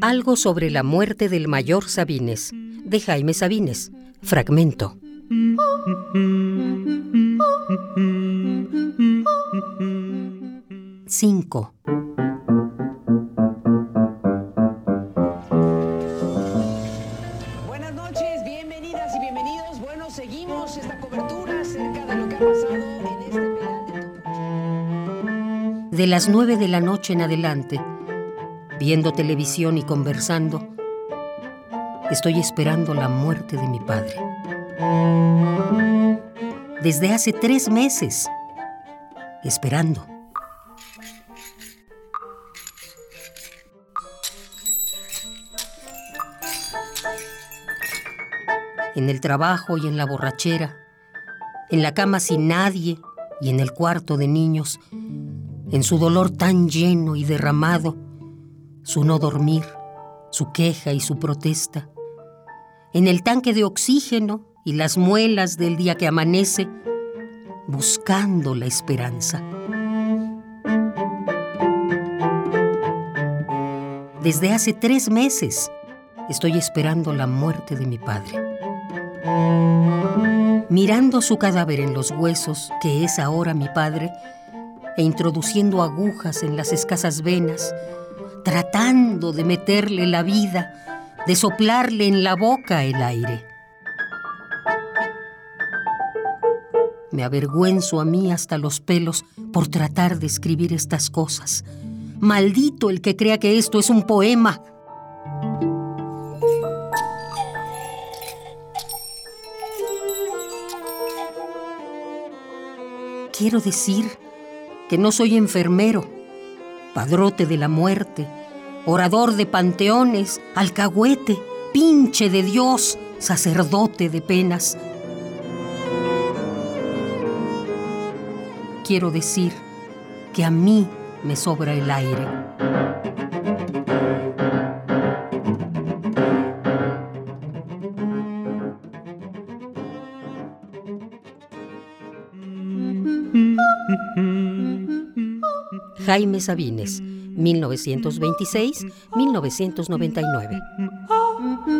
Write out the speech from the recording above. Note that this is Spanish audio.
Algo sobre la muerte del mayor Sabines, de Jaime Sabines. Fragmento. Cinco. Buenas noches, bienvenidas y bienvenidos. Bueno, seguimos esta cobertura acerca de lo que ha pasado De las nueve de la noche en adelante, viendo televisión y conversando, estoy esperando la muerte de mi padre. Desde hace tres meses, esperando. En el trabajo y en la borrachera, en la cama sin nadie y en el cuarto de niños, en su dolor tan lleno y derramado, su no dormir, su queja y su protesta, en el tanque de oxígeno y las muelas del día que amanece, buscando la esperanza. Desde hace tres meses estoy esperando la muerte de mi padre. Mirando su cadáver en los huesos, que es ahora mi padre, e introduciendo agujas en las escasas venas, tratando de meterle la vida, de soplarle en la boca el aire. Me avergüenzo a mí hasta los pelos por tratar de escribir estas cosas. Maldito el que crea que esto es un poema. Quiero decir que no soy enfermero, padrote de la muerte, orador de panteones, alcahuete, pinche de Dios, sacerdote de penas. Quiero decir que a mí me sobra el aire. Jaime Sabines, 1926-1999.